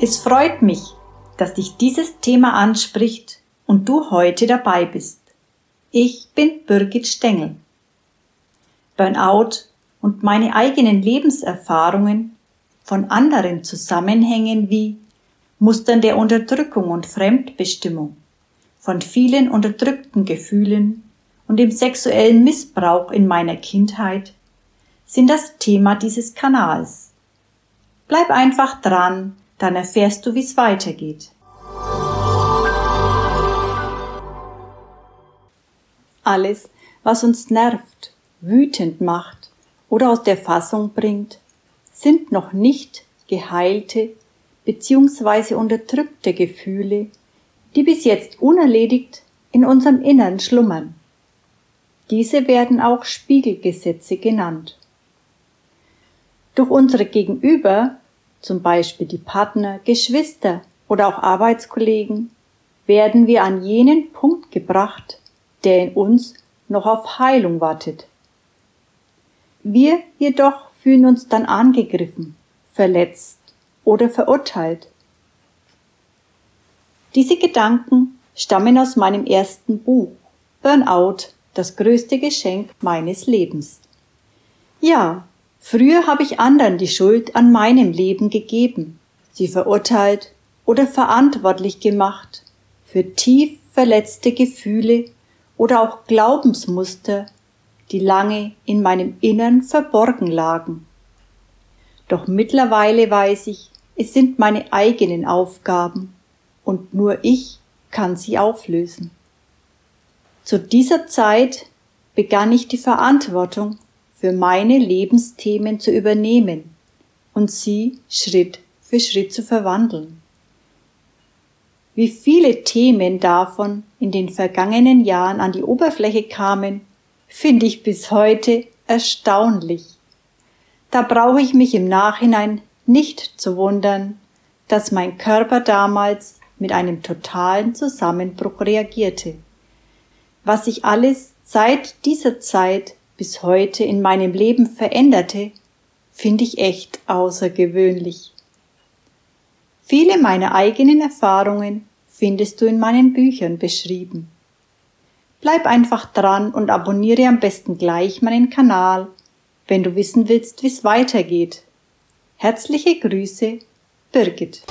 Es freut mich, dass dich dieses Thema anspricht und du heute dabei bist. Ich bin Birgit Stengel. Burnout und meine eigenen Lebenserfahrungen von anderen Zusammenhängen wie Mustern der Unterdrückung und Fremdbestimmung, von vielen unterdrückten Gefühlen und dem sexuellen Missbrauch in meiner Kindheit sind das Thema dieses Kanals. Bleib einfach dran, dann erfährst du, wie es weitergeht. Alles, was uns nervt, wütend macht oder aus der Fassung bringt, sind noch nicht geheilte bzw. unterdrückte Gefühle, die bis jetzt unerledigt in unserem Innern schlummern. Diese werden auch Spiegelgesetze genannt. Durch unsere Gegenüber, zum Beispiel die Partner, Geschwister oder auch Arbeitskollegen, werden wir an jenen Punkt gebracht, der in uns noch auf Heilung wartet. Wir jedoch fühlen uns dann angegriffen, verletzt oder verurteilt. Diese Gedanken stammen aus meinem ersten Buch Burnout, das größte Geschenk meines Lebens. Ja, früher habe ich anderen die Schuld an meinem Leben gegeben, sie verurteilt oder verantwortlich gemacht für tief verletzte Gefühle oder auch Glaubensmuster, die lange in meinem Innern verborgen lagen. Doch mittlerweile weiß ich, es sind meine eigenen Aufgaben und nur ich kann sie auflösen. Zu dieser Zeit begann ich die Verantwortung für meine Lebensthemen zu übernehmen und sie Schritt für Schritt zu verwandeln. Wie viele Themen davon in den vergangenen Jahren an die Oberfläche kamen, finde ich bis heute erstaunlich. Da brauche ich mich im Nachhinein nicht zu wundern, dass mein Körper damals mit einem totalen Zusammenbruch reagierte. Was sich alles seit dieser Zeit bis heute in meinem Leben veränderte, finde ich echt außergewöhnlich. Viele meiner eigenen Erfahrungen findest du in meinen Büchern beschrieben. Bleib einfach dran und abonniere am besten gleich meinen Kanal, wenn du wissen willst, wie es weitergeht. Herzliche Grüße, Birgit.